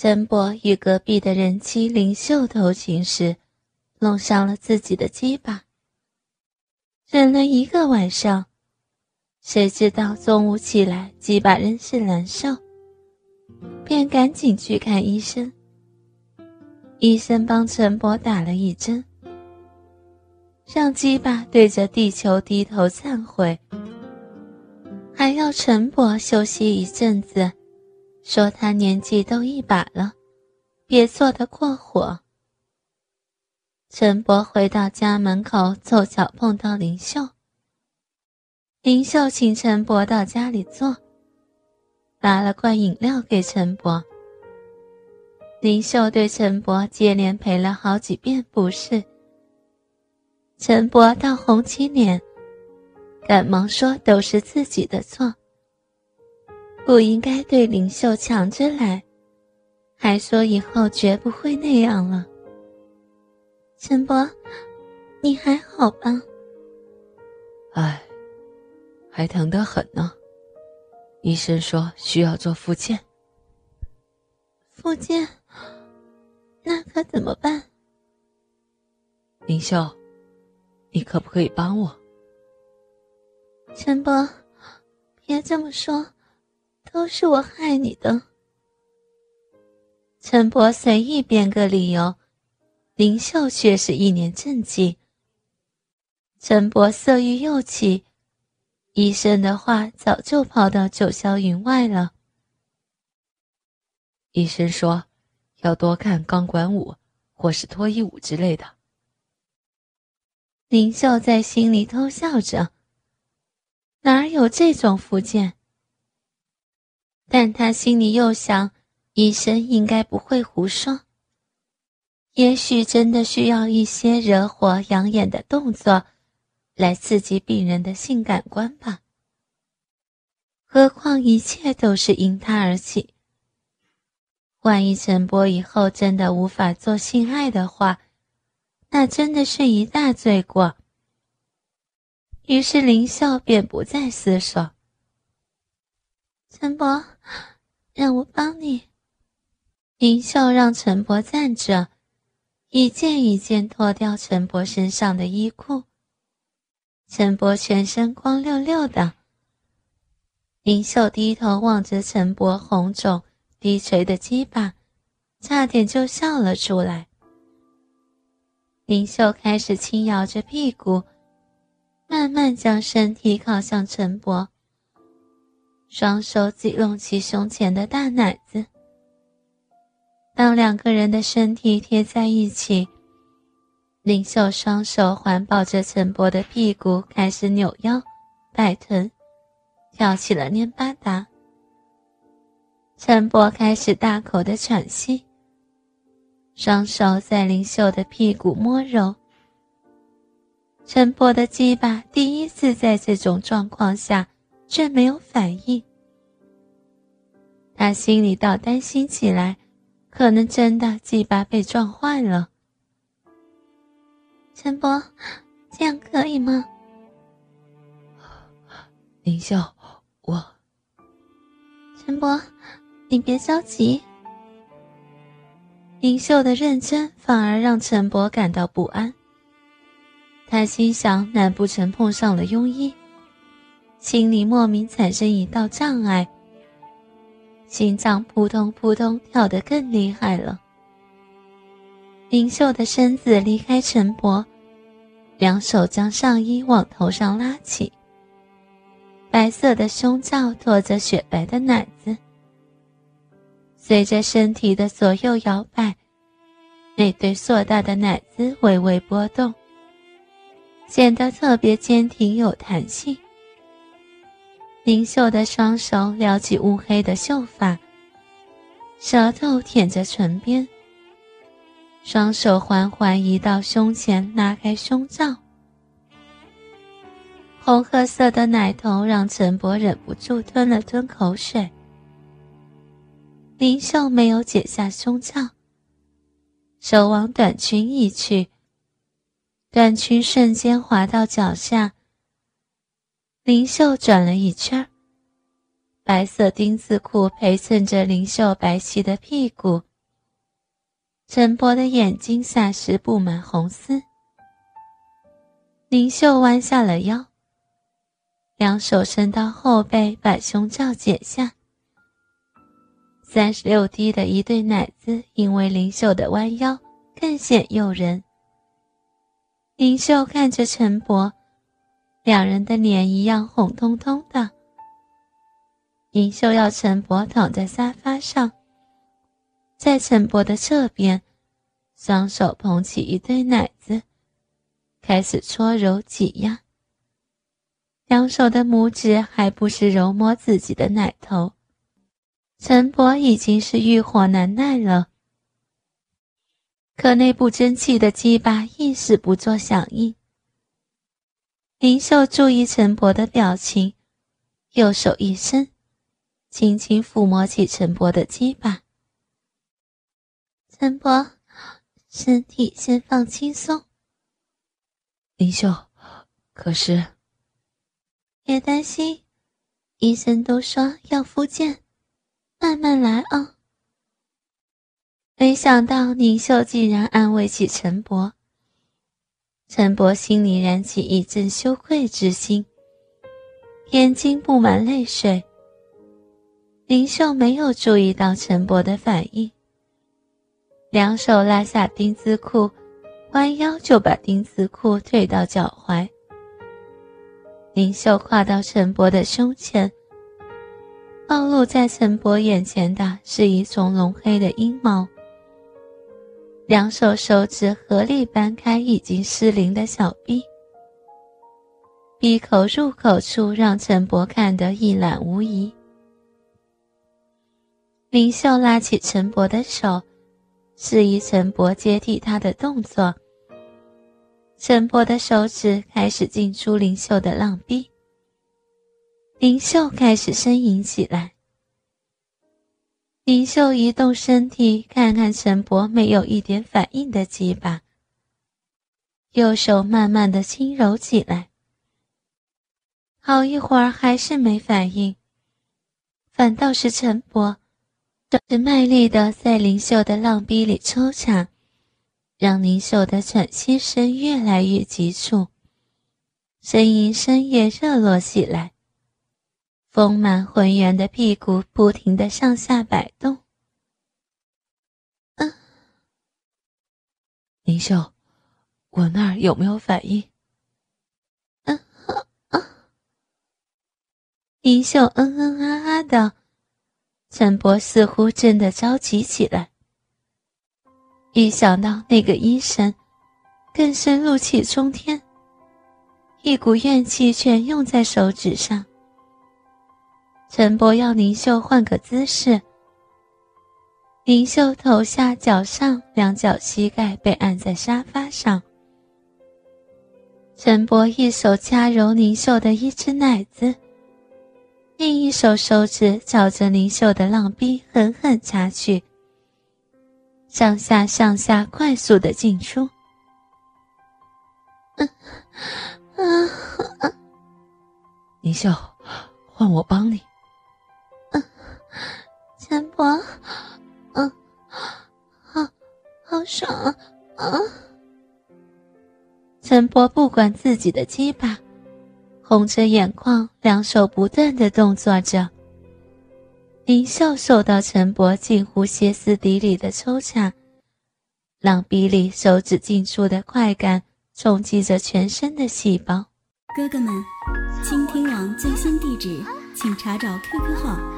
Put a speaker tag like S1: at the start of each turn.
S1: 陈伯与隔壁的人妻林秀偷情时，弄伤了自己的鸡巴。忍了一个晚上，谁知道中午起来鸡巴仍是难受，便赶紧去看医生。医生帮陈伯打了一针，让鸡巴对着地球低头忏悔，还要陈伯休息一阵子。说他年纪都一把了，别做得过火。陈伯回到家门口，凑巧碰到林秀。林秀请陈伯到家里坐，拿了罐饮料给陈伯。林秀对陈伯接连赔了好几遍不是，陈伯倒红起脸，赶忙说都是自己的错。不应该对林秀抢着来，还说以后绝不会那样了。陈伯，你还好吧？
S2: 哎，还疼得很呢。医生说需要做复健。
S1: 复健？那可怎么办？
S2: 林秀，你可不可以帮我？
S1: 陈伯，别这么说。都是我害你的。陈伯随意编个理由，林秀却是一脸正经。陈伯色欲又起，医生的话早就抛到九霄云外了。
S2: 医生说，要多看钢管舞或是脱衣舞之类的。
S1: 林秀在心里偷笑着，哪有这种福建？但他心里又想，医生应该不会胡说。也许真的需要一些惹火、养眼的动作，来刺激病人的性感官吧。何况一切都是因他而起。万一陈波以后真的无法做性爱的话，那真的是一大罪过。于是林笑便不再思索。陈伯，让我帮你。林秀让陈伯站着，一件一件脱掉陈伯身上的衣裤。陈伯全身光溜溜的。林秀低头望着陈伯红肿低垂的鸡巴，差点就笑了出来。林秀开始轻摇着屁股，慢慢将身体靠向陈伯。双手挤拢起胸前的大奶子。当两个人的身体贴在一起，林秀双手环抱着陈伯的屁股，开始扭腰、摆臀，跳起了蔫巴达。陈伯开始大口的喘息，双手在林秀的屁股摸揉。陈伯的鸡巴第一次在这种状况下。却没有反应，他心里倒担心起来，可能真的鸡巴被撞坏了。陈伯，这样可以吗？
S2: 林秀，我。
S1: 陈伯，你别着急。林秀的认真反而让陈伯感到不安。他心想：难不成碰上了庸医？心里莫名产生一道障碍，心脏扑通扑通跳得更厉害了。林秀的身子离开陈伯，两手将上衣往头上拉起，白色的胸罩托着雪白的奶子，随着身体的左右摇摆，那对硕大的奶子微微波动，显得特别坚挺有弹性。林秀的双手撩起乌黑的秀发，舌头舔着唇边。双手缓缓移到胸前，拉开胸罩。红褐色的奶头让陈伯忍不住吞了吞口水。林秀没有解下胸罩，手往短裙一去，短裙瞬间滑到脚下。林秀转了一圈，白色丁字裤陪衬着林秀白皙的屁股，陈伯的眼睛霎时布满红丝。林秀弯下了腰，两手伸到后背，把胸罩解下。三十六 D 的一对奶子，因为林秀的弯腰，更显诱人。林秀看着陈伯，两人的脸一样红彤彤的。林秀要陈伯躺在沙发上，在陈伯的侧边，双手捧起一堆奶子，开始搓揉挤压。两手的拇指还不时揉摸自己的奶头。陈伯已经是欲火难耐了，可那不争气的鸡巴一时不做响应。林秀注意陈伯的表情，右手一伸，轻轻抚摸起陈伯的鸡巴。陈伯，身体先放轻松。
S2: 林秀，可是，
S1: 别担心，医生都说要复健。慢慢来啊！没想到宁秀竟然安慰起陈伯，陈伯心里燃起一阵羞愧之心，眼睛布满泪水。林秀没有注意到陈伯的反应，两手拉下丁字裤，弯腰就把丁字裤退到脚踝。林秀跨到陈伯的胸前。暴露在陈伯眼前的是一丛浓黑的阴毛，两手手指合力掰开已经失灵的小臂，闭口入口处让陈伯看得一览无遗。林秀拉起陈伯的手，示意陈伯接替他的动作。陈伯的手指开始进出林秀的浪逼。林秀开始呻吟起来。林秀移动身体，看看陈伯没有一点反应的鸡巴，右手慢慢的轻柔起来。好一会儿还是没反应，反倒是陈伯，这卖力的在林秀的浪逼里抽插，让林秀的喘息声越来越急促，呻吟声也热络起来。丰满浑圆的屁股不停的上下摆动。嗯，
S2: 林秀，我那儿有没有反应？
S1: 嗯嗯。林秀嗯嗯啊啊的，陈博似乎真的着急起来。一想到那个医生，更是怒气冲天，一股怨气全用在手指上。陈伯要林秀换个姿势。林秀头下脚上，两脚膝盖被按在沙发上。陈伯一手掐揉林秀的一只奶子，另一手手指朝着林秀的浪逼狠狠掐去，上下上下快速的进出。嗯
S2: 嗯嗯，林秀，换我帮你。
S1: 陈伯，嗯，好，好爽啊！陈伯不管自己的鸡巴，红着眼眶，两手不断的动作着。林秀受到陈伯近乎歇斯底里的抽插，浪逼里手指进出的快感冲击着全身的细胞。
S3: 哥哥们，倾听网最新地址，请查找 QQ 号。